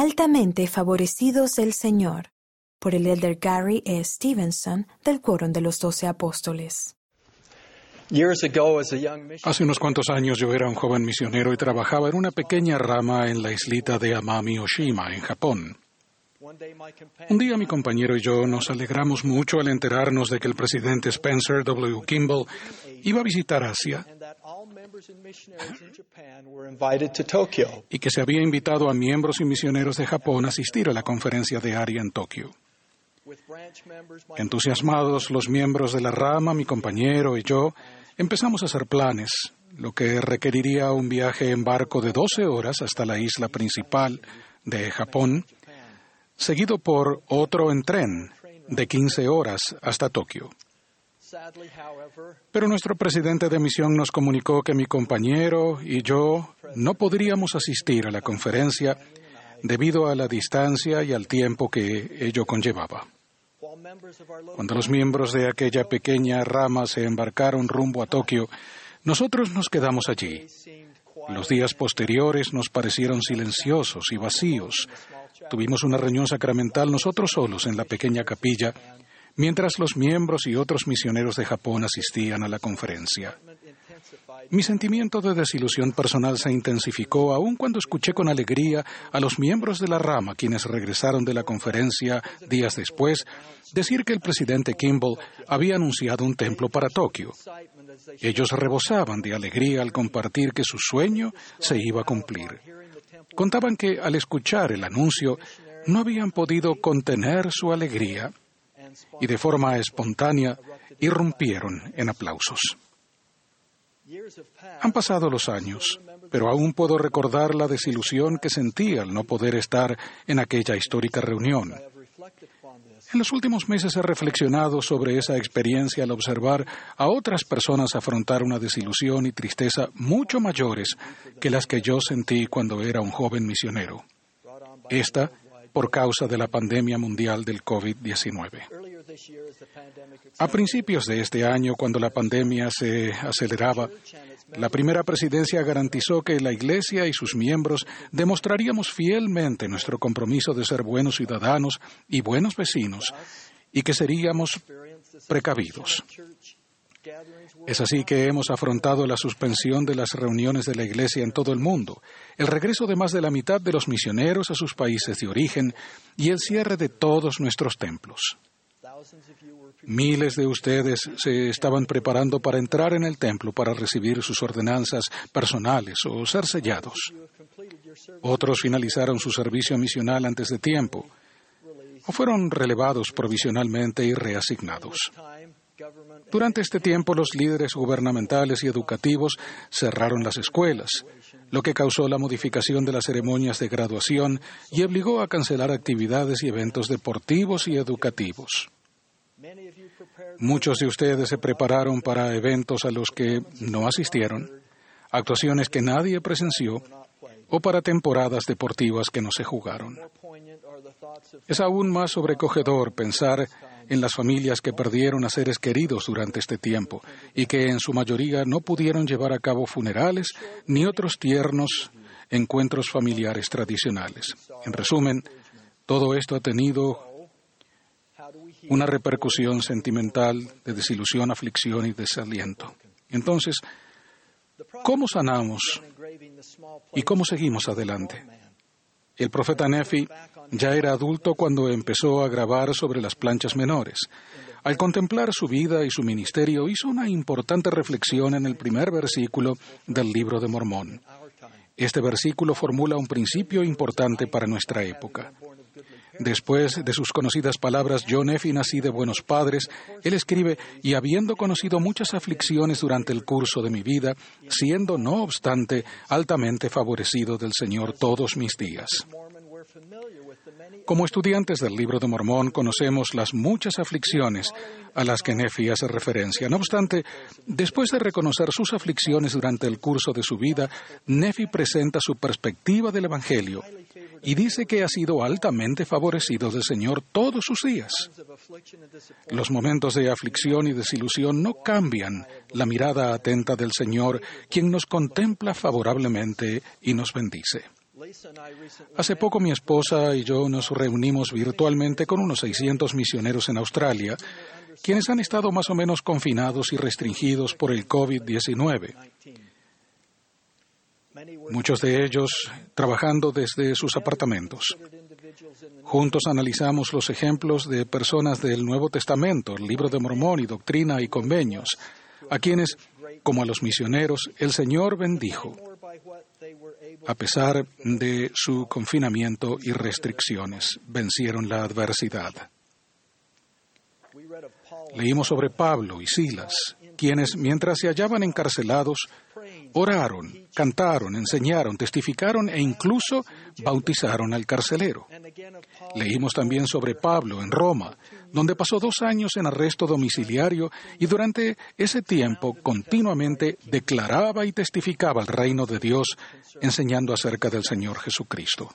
Altamente favorecidos del Señor, por el elder Gary E. Stevenson del Quórum de los Doce Apóstoles. Hace unos cuantos años yo era un joven misionero y trabajaba en una pequeña rama en la islita de Amami Oshima, en Japón. Un día mi compañero y yo nos alegramos mucho al enterarnos de que el presidente Spencer W. Kimball iba a visitar Asia y que se había invitado a miembros y misioneros de Japón a asistir a la conferencia de ARIA en Tokio. Entusiasmados, los miembros de la rama, mi compañero y yo, empezamos a hacer planes, lo que requeriría un viaje en barco de 12 horas hasta la isla principal de Japón, seguido por otro en tren de 15 horas hasta Tokio. Pero nuestro presidente de misión nos comunicó que mi compañero y yo no podríamos asistir a la conferencia debido a la distancia y al tiempo que ello conllevaba. Cuando los miembros de aquella pequeña rama se embarcaron rumbo a Tokio, nosotros nos quedamos allí. Los días posteriores nos parecieron silenciosos y vacíos. Tuvimos una reunión sacramental nosotros solos en la pequeña capilla, mientras los miembros y otros misioneros de Japón asistían a la conferencia. Mi sentimiento de desilusión personal se intensificó aun cuando escuché con alegría a los miembros de la rama, quienes regresaron de la conferencia días después, decir que el presidente Kimball había anunciado un templo para Tokio. Ellos rebosaban de alegría al compartir que su sueño se iba a cumplir. Contaban que al escuchar el anuncio no habían podido contener su alegría y de forma espontánea irrumpieron en aplausos. Han pasado los años, pero aún puedo recordar la desilusión que sentí al no poder estar en aquella histórica reunión. En los últimos meses he reflexionado sobre esa experiencia al observar a otras personas afrontar una desilusión y tristeza mucho mayores que las que yo sentí cuando era un joven misionero. Esta por causa de la pandemia mundial del COVID-19. A principios de este año, cuando la pandemia se aceleraba, la primera presidencia garantizó que la Iglesia y sus miembros demostraríamos fielmente nuestro compromiso de ser buenos ciudadanos y buenos vecinos y que seríamos precavidos. Es así que hemos afrontado la suspensión de las reuniones de la Iglesia en todo el mundo, el regreso de más de la mitad de los misioneros a sus países de origen y el cierre de todos nuestros templos. Miles de ustedes se estaban preparando para entrar en el templo para recibir sus ordenanzas personales o ser sellados. Otros finalizaron su servicio misional antes de tiempo o fueron relevados provisionalmente y reasignados. Durante este tiempo los líderes gubernamentales y educativos cerraron las escuelas, lo que causó la modificación de las ceremonias de graduación y obligó a cancelar actividades y eventos deportivos y educativos. Muchos de ustedes se prepararon para eventos a los que no asistieron, actuaciones que nadie presenció o para temporadas deportivas que no se jugaron. Es aún más sobrecogedor pensar en las familias que perdieron a seres queridos durante este tiempo y que en su mayoría no pudieron llevar a cabo funerales ni otros tiernos encuentros familiares tradicionales. En resumen, todo esto ha tenido una repercusión sentimental de desilusión, aflicción y desaliento. Entonces, ¿cómo sanamos y cómo seguimos adelante? El profeta Nefi ya era adulto cuando empezó a grabar sobre las planchas menores. Al contemplar su vida y su ministerio, hizo una importante reflexión en el primer versículo del libro de Mormón. Este versículo formula un principio importante para nuestra época. Después de sus conocidas palabras, yo Nefi nací de buenos padres, él escribe, y habiendo conocido muchas aflicciones durante el curso de mi vida, siendo no obstante altamente favorecido del Señor todos mis días. Como estudiantes del libro de Mormón conocemos las muchas aflicciones a las que Nefi hace referencia. No obstante, después de reconocer sus aflicciones durante el curso de su vida, Nefi presenta su perspectiva del Evangelio y dice que ha sido altamente favorecido del Señor todos sus días. Los momentos de aflicción y desilusión no cambian la mirada atenta del Señor, quien nos contempla favorablemente y nos bendice. Hace poco mi esposa y yo nos reunimos virtualmente con unos 600 misioneros en Australia, quienes han estado más o menos confinados y restringidos por el COVID-19. Muchos de ellos trabajando desde sus apartamentos. Juntos analizamos los ejemplos de personas del Nuevo Testamento, el libro de Mormón y doctrina y convenios, a quienes, como a los misioneros, el Señor bendijo a pesar de su confinamiento y restricciones, vencieron la adversidad. Leímos sobre Pablo y Silas, quienes, mientras se hallaban encarcelados, oraron, cantaron, enseñaron, testificaron e incluso bautizaron al carcelero. Leímos también sobre Pablo en Roma, donde pasó dos años en arresto domiciliario y durante ese tiempo continuamente declaraba y testificaba el reino de Dios, enseñando acerca del Señor Jesucristo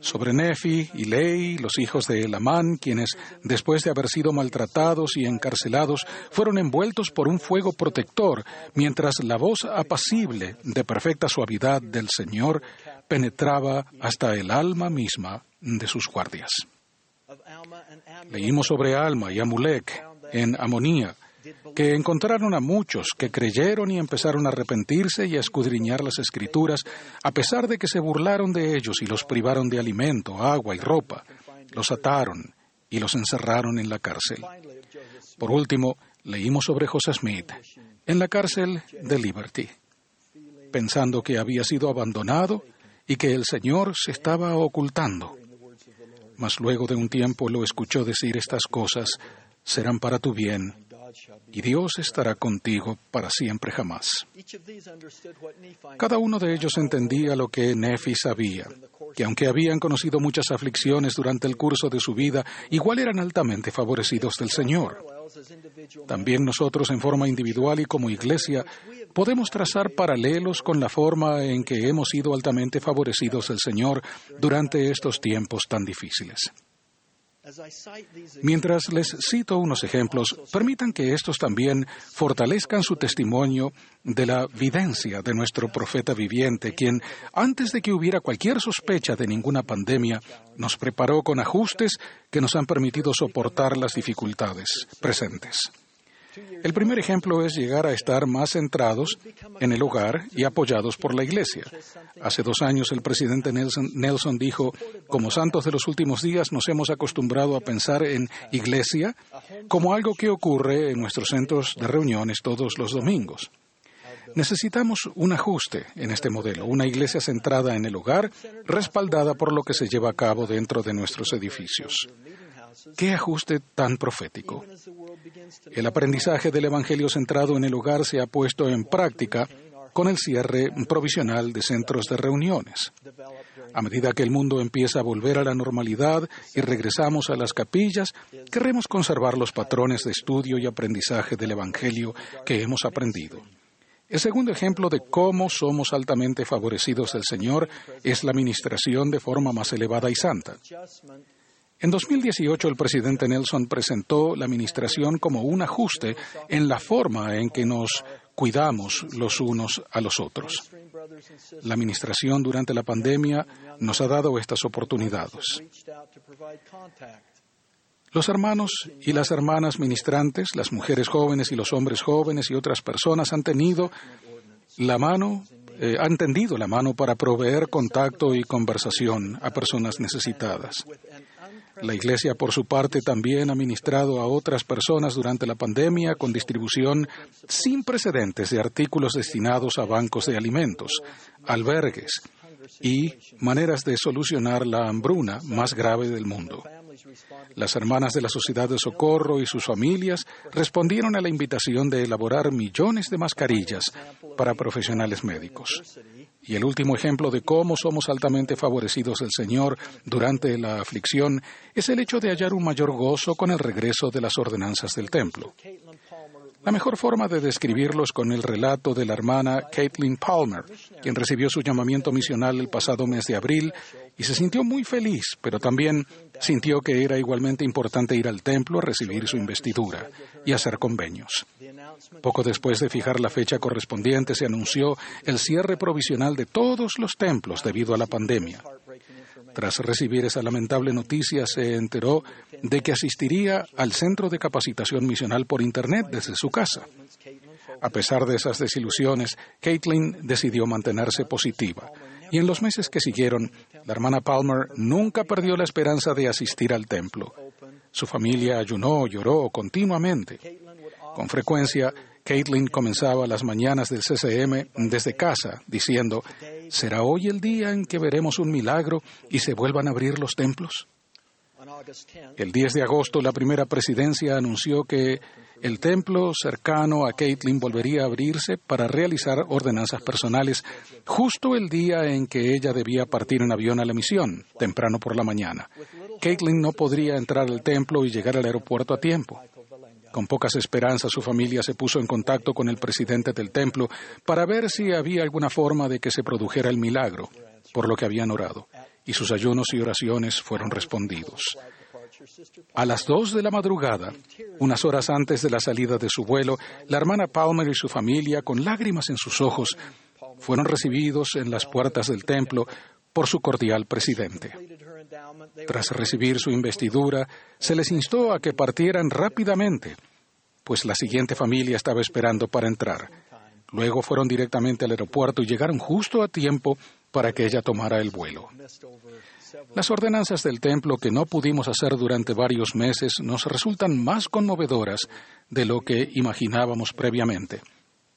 sobre Nefi y Lei, los hijos de Elamán, quienes, después de haber sido maltratados y encarcelados, fueron envueltos por un fuego protector, mientras la voz apacible de perfecta suavidad del Señor penetraba hasta el alma misma de sus guardias. Leímos sobre Alma y Amulek en Amonía, que encontraron a muchos que creyeron y empezaron a arrepentirse y a escudriñar las escrituras, a pesar de que se burlaron de ellos y los privaron de alimento, agua y ropa, los ataron y los encerraron en la cárcel. Por último, leímos sobre José Smith en la cárcel de Liberty, pensando que había sido abandonado y que el Señor se estaba ocultando. Mas luego de un tiempo lo escuchó decir estas cosas, serán para tu bien y Dios estará contigo para siempre jamás. Cada uno de ellos entendía lo que Nefi sabía, que aunque habían conocido muchas aflicciones durante el curso de su vida, igual eran altamente favorecidos del Señor. También nosotros en forma individual y como iglesia podemos trazar paralelos con la forma en que hemos sido altamente favorecidos del Señor durante estos tiempos tan difíciles. Mientras les cito unos ejemplos, permitan que estos también fortalezcan su testimonio de la videncia de nuestro profeta viviente, quien, antes de que hubiera cualquier sospecha de ninguna pandemia, nos preparó con ajustes que nos han permitido soportar las dificultades presentes. El primer ejemplo es llegar a estar más centrados en el hogar y apoyados por la Iglesia. Hace dos años el presidente Nelson, dijo, como santos de los últimos días nos hemos acostumbrado a pensar en Iglesia como algo que ocurre en nuestros centros de reuniones todos los domingos. Necesitamos un ajuste en este modelo, una iglesia centrada en el hogar, respaldada por lo que se lleva a cabo dentro de nuestros edificios. Qué ajuste tan profético. El aprendizaje del Evangelio centrado en el hogar se ha puesto en práctica con el cierre provisional de centros de reuniones. A medida que el mundo empieza a volver a la normalidad y regresamos a las capillas, queremos conservar los patrones de estudio y aprendizaje del Evangelio que hemos aprendido. El segundo ejemplo de cómo somos altamente favorecidos del Señor es la ministración de forma más elevada y santa. En 2018 el presidente Nelson presentó la administración como un ajuste en la forma en que nos cuidamos los unos a los otros. La administración durante la pandemia nos ha dado estas oportunidades. Los hermanos y las hermanas ministrantes, las mujeres jóvenes y los hombres jóvenes y otras personas han tenido la mano, eh, han tendido la mano para proveer contacto y conversación a personas necesitadas. La Iglesia, por su parte, también ha ministrado a otras personas durante la pandemia con distribución sin precedentes de artículos destinados a bancos de alimentos, albergues y maneras de solucionar la hambruna más grave del mundo. Las hermanas de la Sociedad de Socorro y sus familias respondieron a la invitación de elaborar millones de mascarillas para profesionales médicos. Y el último ejemplo de cómo somos altamente favorecidos del Señor durante la aflicción es el hecho de hallar un mayor gozo con el regreso de las ordenanzas del templo. La mejor forma de describirlos con el relato de la hermana Caitlin Palmer, quien recibió su llamamiento misional el pasado mes de abril y se sintió muy feliz, pero también sintió que era igualmente importante ir al templo a recibir su investidura y hacer convenios. Poco después de fijar la fecha correspondiente, se anunció el cierre provisional de todos los templos debido a la pandemia. Tras recibir esa lamentable noticia, se enteró de que asistiría al centro de capacitación misional por Internet desde su casa. A pesar de esas desilusiones, Caitlin decidió mantenerse positiva. Y en los meses que siguieron, la hermana Palmer nunca perdió la esperanza de asistir al templo. Su familia ayunó, lloró continuamente. Con frecuencia, Caitlin comenzaba las mañanas del CCM desde casa, diciendo, ¿será hoy el día en que veremos un milagro y se vuelvan a abrir los templos? El 10 de agosto, la primera presidencia anunció que el templo cercano a Caitlin volvería a abrirse para realizar ordenanzas personales justo el día en que ella debía partir en avión a la misión, temprano por la mañana. Caitlin no podría entrar al templo y llegar al aeropuerto a tiempo. Con pocas esperanzas, su familia se puso en contacto con el presidente del templo para ver si había alguna forma de que se produjera el milagro, por lo que habían orado, y sus ayunos y oraciones fueron respondidos. A las dos de la madrugada, unas horas antes de la salida de su vuelo, la hermana Palmer y su familia, con lágrimas en sus ojos, fueron recibidos en las puertas del templo por su cordial presidente. Tras recibir su investidura, se les instó a que partieran rápidamente, pues la siguiente familia estaba esperando para entrar. Luego fueron directamente al aeropuerto y llegaron justo a tiempo para que ella tomara el vuelo. Las ordenanzas del templo que no pudimos hacer durante varios meses nos resultan más conmovedoras de lo que imaginábamos previamente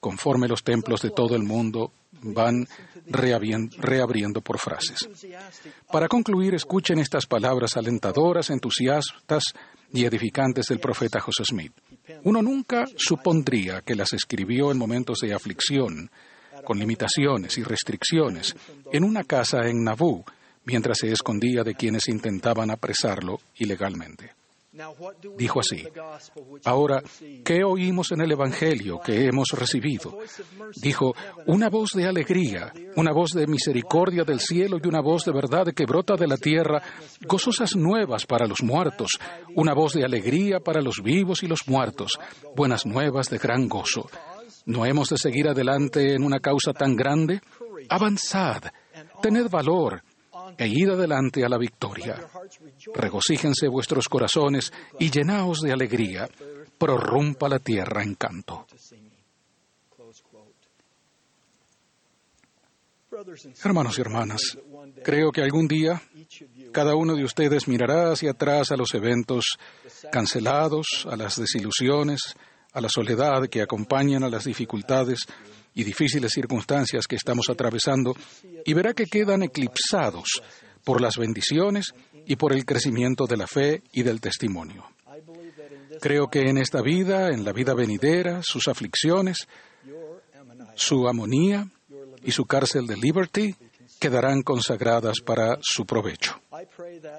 conforme los templos de todo el mundo van reabriendo por frases. Para concluir, escuchen estas palabras alentadoras, entusiastas y edificantes del profeta José Smith. Uno nunca supondría que las escribió en momentos de aflicción, con limitaciones y restricciones, en una casa en Nabú, mientras se escondía de quienes intentaban apresarlo ilegalmente. Dijo así, ahora, ¿qué oímos en el Evangelio que hemos recibido? Dijo, una voz de alegría, una voz de misericordia del cielo y una voz de verdad que brota de la tierra, gozosas nuevas para los muertos, una voz de alegría para los vivos y los muertos, buenas nuevas de gran gozo. ¿No hemos de seguir adelante en una causa tan grande? Avanzad, tened valor, e id adelante a la victoria. Regocíjense vuestros corazones y llenaos de alegría, prorrumpa la tierra en canto. Hermanos y hermanas, creo que algún día cada uno de ustedes mirará hacia atrás a los eventos cancelados, a las desilusiones, a la soledad que acompañan a las dificultades y difíciles circunstancias que estamos atravesando y verá que quedan eclipsados por las bendiciones y por el crecimiento de la fe y del testimonio. Creo que en esta vida, en la vida venidera, sus aflicciones, su amonía y su cárcel de Liberty quedarán consagradas para su provecho.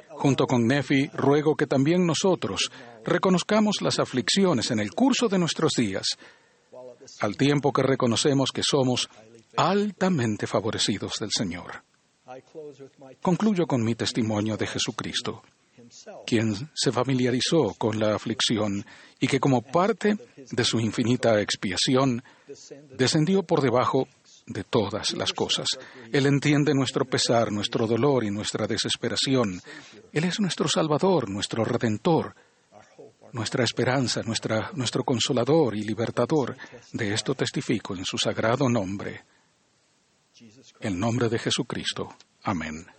Junto con Nefi, ruego que también nosotros reconozcamos las aflicciones en el curso de nuestros días al tiempo que reconocemos que somos altamente favorecidos del Señor. Concluyo con mi testimonio de Jesucristo, quien se familiarizó con la aflicción y que como parte de su infinita expiación descendió por debajo de todas las cosas. Él entiende nuestro pesar, nuestro dolor y nuestra desesperación. Él es nuestro Salvador, nuestro Redentor, nuestra esperanza, nuestra, nuestro consolador y libertador. De esto testifico en su sagrado nombre, el nombre de Jesucristo. Amén.